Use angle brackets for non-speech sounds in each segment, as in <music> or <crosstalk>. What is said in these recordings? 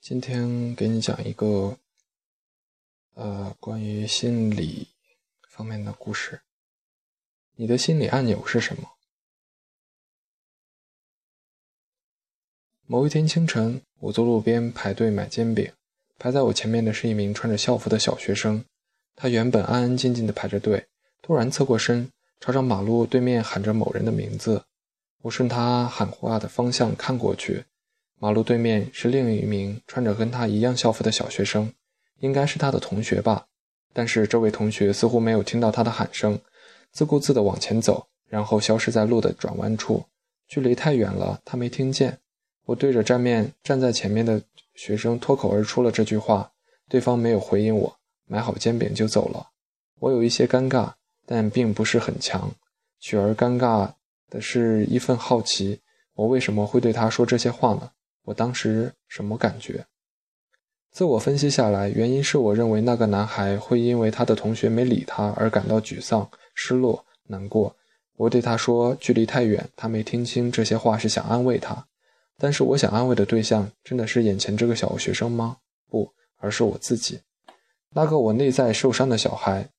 今天给你讲一个，呃，关于心理方面的故事。你的心理按钮是什么？某一天清晨，我坐路边排队买煎饼，排在我前面的是一名穿着校服的小学生。他原本安安静静的排着队，突然侧过身，朝着马路对面喊着某人的名字。我顺他喊话的方向看过去。马路对面是另一名穿着跟他一样校服的小学生，应该是他的同学吧。但是这位同学似乎没有听到他的喊声，自顾自地往前走，然后消失在路的转弯处。距离太远了，他没听见。我对着站面站在前面的学生脱口而出了这句话，对方没有回应我，买好煎饼就走了。我有一些尴尬，但并不是很强。取而尴尬的是一份好奇：我为什么会对他说这些话呢？我当时什么感觉？自我分析下来，原因是我认为那个男孩会因为他的同学没理他而感到沮丧、失落、难过。我对他说：“距离太远，他没听清这些话，是想安慰他。”但是我想安慰的对象真的是眼前这个小学生吗？不，而是我自己，那个我内在受伤的小孩。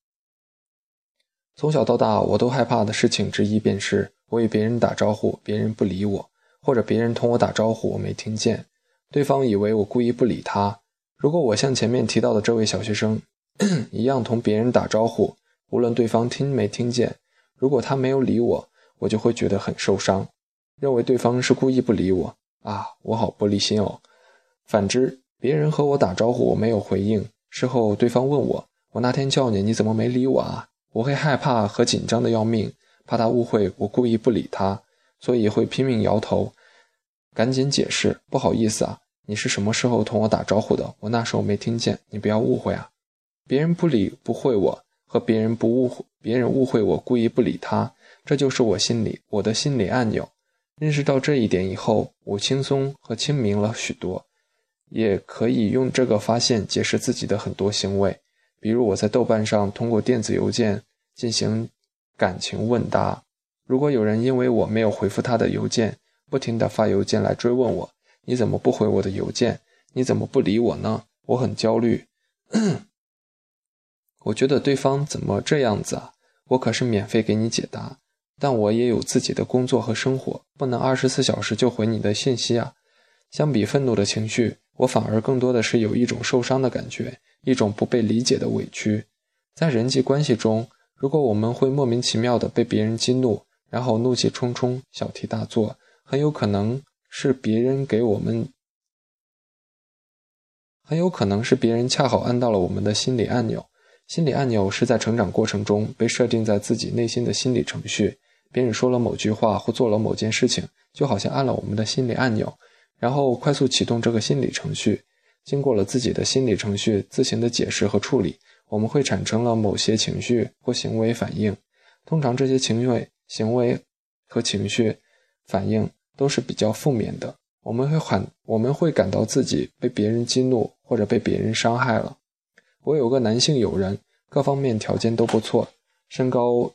从小到大，我都害怕的事情之一便是我与别人打招呼，别人不理我。或者别人同我打招呼，我没听见，对方以为我故意不理他。如果我像前面提到的这位小学生一样同别人打招呼，无论对方听没听见，如果他没有理我，我就会觉得很受伤，认为对方是故意不理我啊，我好玻璃心哦。反之，别人和我打招呼，我没有回应，事后对方问我，我那天叫你，你怎么没理我啊？我会害怕和紧张的要命，怕他误会我故意不理他。所以会拼命摇头，赶紧解释，不好意思啊，你是什么时候同我打招呼的？我那时候没听见，你不要误会啊。别人不理不会我，和别人不误会，别人误会我故意不理他，这就是我心里我的心理按钮。认识到这一点以后，我轻松和清明了许多，也可以用这个发现解释自己的很多行为，比如我在豆瓣上通过电子邮件进行感情问答。如果有人因为我没有回复他的邮件，不停地发邮件来追问我，你怎么不回我的邮件？你怎么不理我呢？我很焦虑。<clears throat> 我觉得对方怎么这样子啊？我可是免费给你解答，但我也有自己的工作和生活，不能二十四小时就回你的信息啊。相比愤怒的情绪，我反而更多的是有一种受伤的感觉，一种不被理解的委屈。在人际关系中，如果我们会莫名其妙的被别人激怒，然后怒气冲冲，小题大做，很有可能是别人给我们，很有可能是别人恰好按到了我们的心理按钮。心理按钮是在成长过程中被设定在自己内心的心理程序。别人说了某句话或做了某件事情，就好像按了我们的心理按钮，然后快速启动这个心理程序。经过了自己的心理程序自行的解释和处理，我们会产生了某些情绪或行为反应。通常这些情绪。行为和情绪反应都是比较负面的，我们会很我们会感到自己被别人激怒或者被别人伤害了。我有个男性友人，各方面条件都不错，身高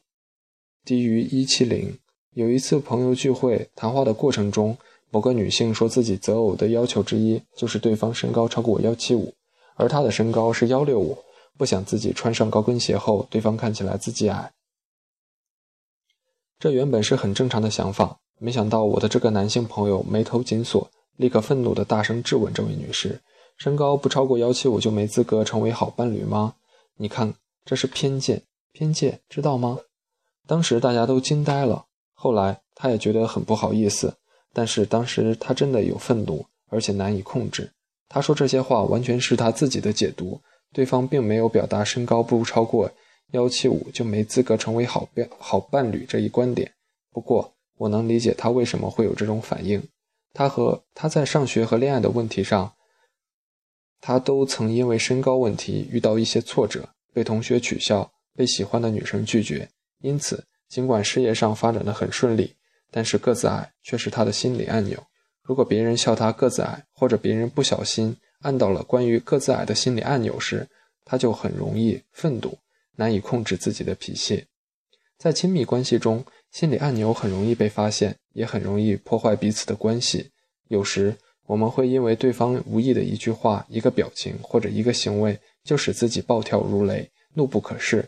低于一七零。有一次朋友聚会谈话的过程中，某个女性说自己择偶的要求之一就是对方身高超过幺七五，而她的身高是幺六五，不想自己穿上高跟鞋后对方看起来自己矮。这原本是很正常的想法，没想到我的这个男性朋友眉头紧锁，立刻愤怒地大声质问这位女士：“身高不超过幺七五就没资格成为好伴侣吗？你看，这是偏见，偏见，知道吗？”当时大家都惊呆了。后来他也觉得很不好意思，但是当时他真的有愤怒，而且难以控制。他说这些话完全是他自己的解读，对方并没有表达身高不超过。幺七五就没资格成为好伴好伴侣这一观点，不过我能理解他为什么会有这种反应。他和他在上学和恋爱的问题上，他都曾因为身高问题遇到一些挫折，被同学取笑，被喜欢的女生拒绝。因此，尽管事业上发展的很顺利，但是个子矮却是他的心理按钮。如果别人笑他个子矮，或者别人不小心按到了关于个子矮的心理按钮时，他就很容易愤怒。难以控制自己的脾气，在亲密关系中，心理按钮很容易被发现，也很容易破坏彼此的关系。有时，我们会因为对方无意的一句话、一个表情或者一个行为，就使自己暴跳如雷、怒不可遏。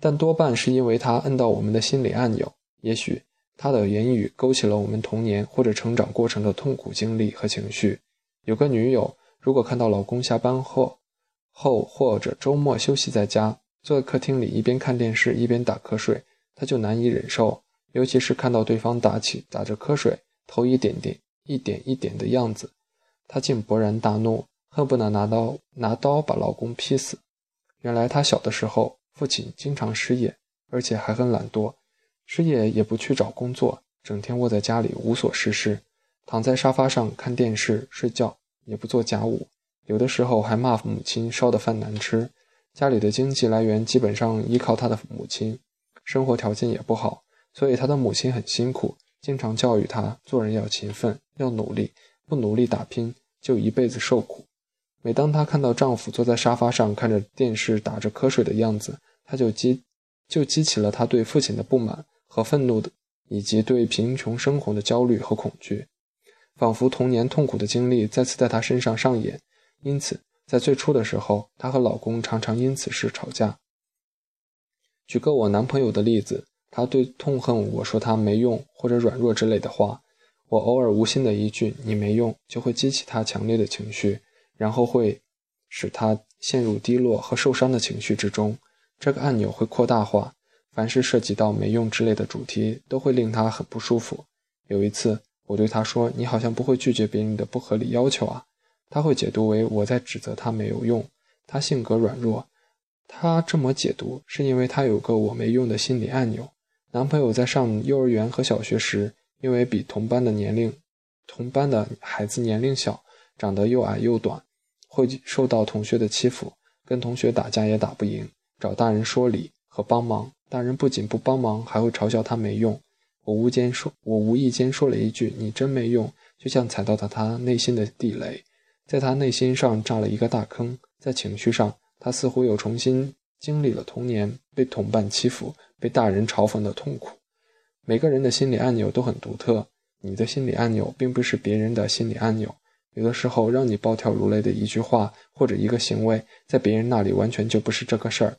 但多半是因为他摁到我们的心理按钮。也许他的言语勾起了我们童年或者成长过程的痛苦经历和情绪。有个女友，如果看到老公下班后，后或者周末休息在家，坐在客厅里一边看电视一边打瞌睡，她就难以忍受。尤其是看到对方打起打着瞌睡，头一点点、一点一点的样子，她竟勃然大怒，恨不得拿刀拿刀把老公劈死。原来她小的时候。父亲经常失业，而且还很懒惰，失业也不去找工作，整天窝在家里无所事事，躺在沙发上看电视睡觉，也不做家务，有的时候还骂母亲烧的饭难吃。家里的经济来源基本上依靠他的母亲，生活条件也不好，所以他的母亲很辛苦，经常教育他做人要勤奋，要努力，不努力打拼就一辈子受苦。每当她看到丈夫坐在沙发上看着电视打着瞌睡的样子，她就激就激起了她对父亲的不满和愤怒的，以及对贫穷生活的焦虑和恐惧，仿佛童年痛苦的经历再次在她身上上演。因此，在最初的时候，她和老公常常因此事吵架。举个我男朋友的例子，他对痛恨我说他没用或者软弱之类的话，我偶尔无心的一句“你没用”，就会激起他强烈的情绪。然后会使他陷入低落和受伤的情绪之中，这个按钮会扩大化。凡是涉及到没用之类的主题，都会令他很不舒服。有一次，我对他说：“你好像不会拒绝别人的不合理要求啊。”他会解读为我在指责他没有用，他性格软弱。他这么解读，是因为他有个我没用的心理按钮。男朋友在上幼儿园和小学时，因为比同班的年龄，同班的孩子年龄小，长得又矮又短。会受到同学的欺负，跟同学打架也打不赢，找大人说理和帮忙，大人不仅不帮忙，还会嘲笑他没用。我无间说，我无意间说了一句“你真没用”，就像踩到了他内心的地雷，在他内心上炸了一个大坑。在情绪上，他似乎又重新经历了童年被同伴欺负、被大人嘲讽的痛苦。每个人的心理按钮都很独特，你的心理按钮并不是别人的心理按钮。有的时候，让你暴跳如雷的一句话或者一个行为，在别人那里完全就不是这个事儿。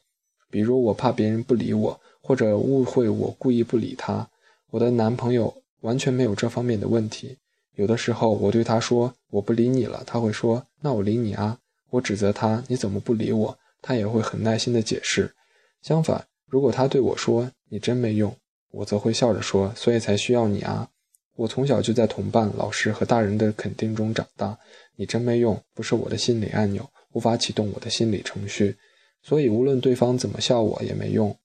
比如，我怕别人不理我，或者误会我故意不理他。我的男朋友完全没有这方面的问题。有的时候，我对他说我不理你了，他会说那我理你啊。我指责他你怎么不理我，他也会很耐心的解释。相反，如果他对我说你真没用，我则会笑着说所以才需要你啊。我从小就在同伴、老师和大人的肯定中长大。你真没用，不是我的心理按钮，无法启动我的心理程序，所以无论对方怎么笑我也没用，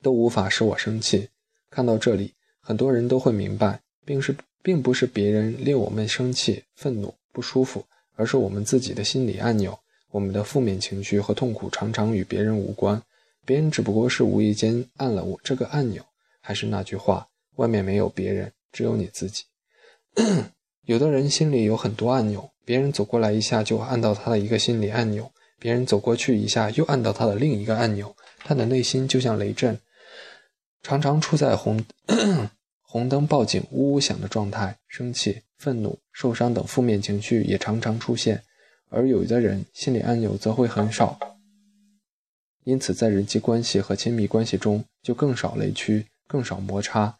都无法使我生气。看到这里，很多人都会明白，并是并不是别人令我们生气、愤怒、不舒服，而是我们自己的心理按钮。我们的负面情绪和痛苦常常与别人无关，别人只不过是无意间按了我这个按钮。还是那句话，外面没有别人。只有你自己。<clears throat> 有的人心里有很多按钮，别人走过来一下就按到他的一个心理按钮，别人走过去一下又按到他的另一个按钮。他的内心就像雷阵，常常处在红 <clears throat> 红灯报警、呜呜响的状态，生气、愤怒、受伤等负面情绪也常常出现。而有的人心理按钮则会很少，因此在人际关系和亲密关系中就更少雷区，更少摩擦。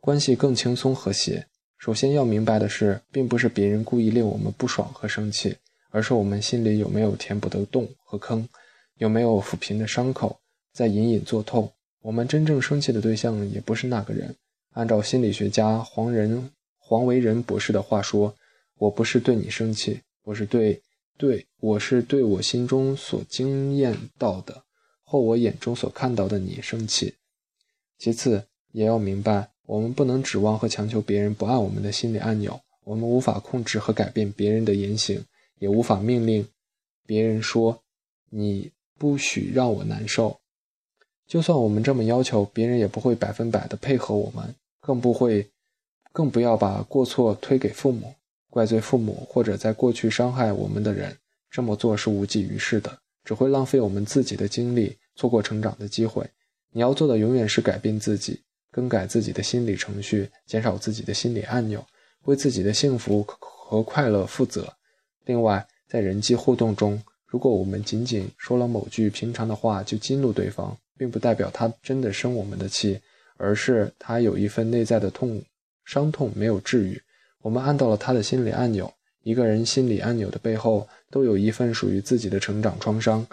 关系更轻松和谐。首先要明白的是，并不是别人故意令我们不爽和生气，而是我们心里有没有填补的洞和坑，有没有抚平的伤口在隐隐作痛。我们真正生气的对象也不是那个人。按照心理学家黄仁黄维仁博士的话说：“我不是对你生气，我是对对我是对我心中所经验到的，或我眼中所看到的你生气。”其次，也要明白。我们不能指望和强求别人不按我们的心理按钮，我们无法控制和改变别人的言行，也无法命令别人说你不许让我难受。就算我们这么要求，别人也不会百分百的配合我们，更不会，更不要把过错推给父母，怪罪父母或者在过去伤害我们的人。这么做是无济于事的，只会浪费我们自己的精力，错过成长的机会。你要做的永远是改变自己。更改自己的心理程序，减少自己的心理按钮，为自己的幸福和快乐负责。另外，在人际互动中，如果我们仅仅说了某句平常的话就激怒对方，并不代表他真的生我们的气，而是他有一份内在的痛伤痛没有治愈，我们按到了他的心理按钮。一个人心理按钮的背后，都有一份属于自己的成长创伤。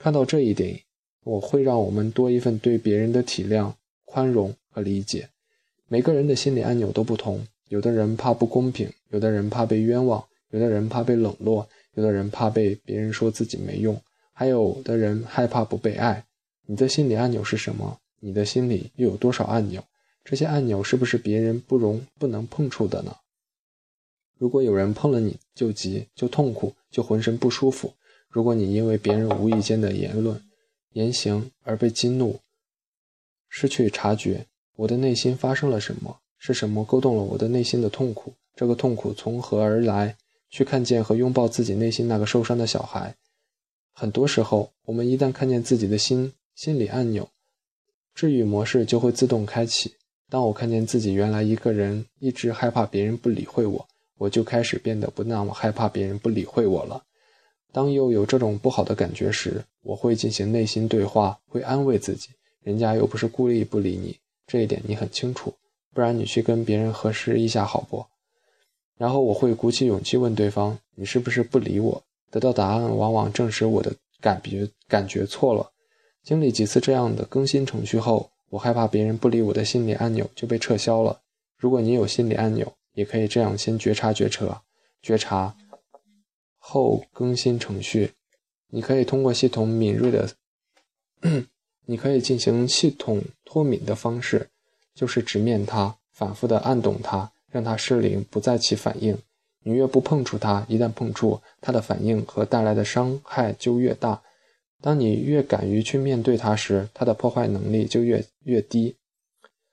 看到这一点，我会让我们多一份对别人的体谅、宽容和理解。每个人的心理按钮都不同，有的人怕不公平，有的人怕被冤枉，有的人怕被冷落，有的人怕被别人说自己没用，还有的人害怕不被爱。你的心理按钮是什么？你的心里又有多少按钮？这些按钮是不是别人不容不能碰触的呢？如果有人碰了你，就急，就痛苦，就浑身不舒服。如果你因为别人无意间的言论、言行而被激怒，失去察觉，我的内心发生了什么？是什么勾动了我的内心的痛苦？这个痛苦从何而来？去看见和拥抱自己内心那个受伤的小孩。很多时候，我们一旦看见自己的心心理按钮，治愈模式就会自动开启。当我看见自己原来一个人一直害怕别人不理会我，我就开始变得不那么害怕别人不理会我了。当又有这种不好的感觉时，我会进行内心对话，会安慰自己：人家又不是故意不理你，这一点你很清楚。不然你去跟别人核实一下好不？然后我会鼓起勇气问对方：你是不是不理我？得到答案往往证实我的感觉感觉错了。经历几次这样的更新程序后，我害怕别人不理我的心理按钮就被撤销了。如果你有心理按钮，也可以这样先觉察觉察觉察。后更新程序，你可以通过系统敏锐的，<clears throat> 你可以进行系统脱敏的方式，就是直面它，反复的按动它，让它失灵，不再起反应。你越不碰触它，一旦碰触，它的反应和带来的伤害就越大。当你越敢于去面对它时，它的破坏能力就越越低，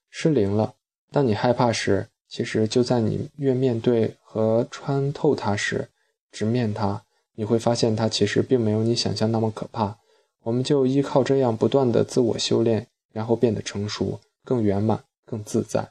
失灵了。当你害怕时，其实就在你越面对和穿透它时。直面它，你会发现它其实并没有你想象那么可怕。我们就依靠这样不断的自我修炼，然后变得成熟、更圆满、更自在。